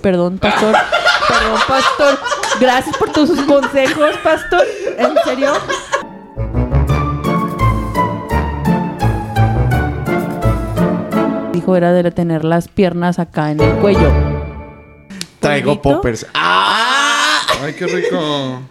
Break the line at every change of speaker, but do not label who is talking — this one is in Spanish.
Perdón, pastor. perdón, pastor. Gracias por todos sus consejos, pastor. ¿En serio? Dijo era de tener las piernas acá en el cuello.
Traigo poppers. ¡Ah!
Ay, qué rico.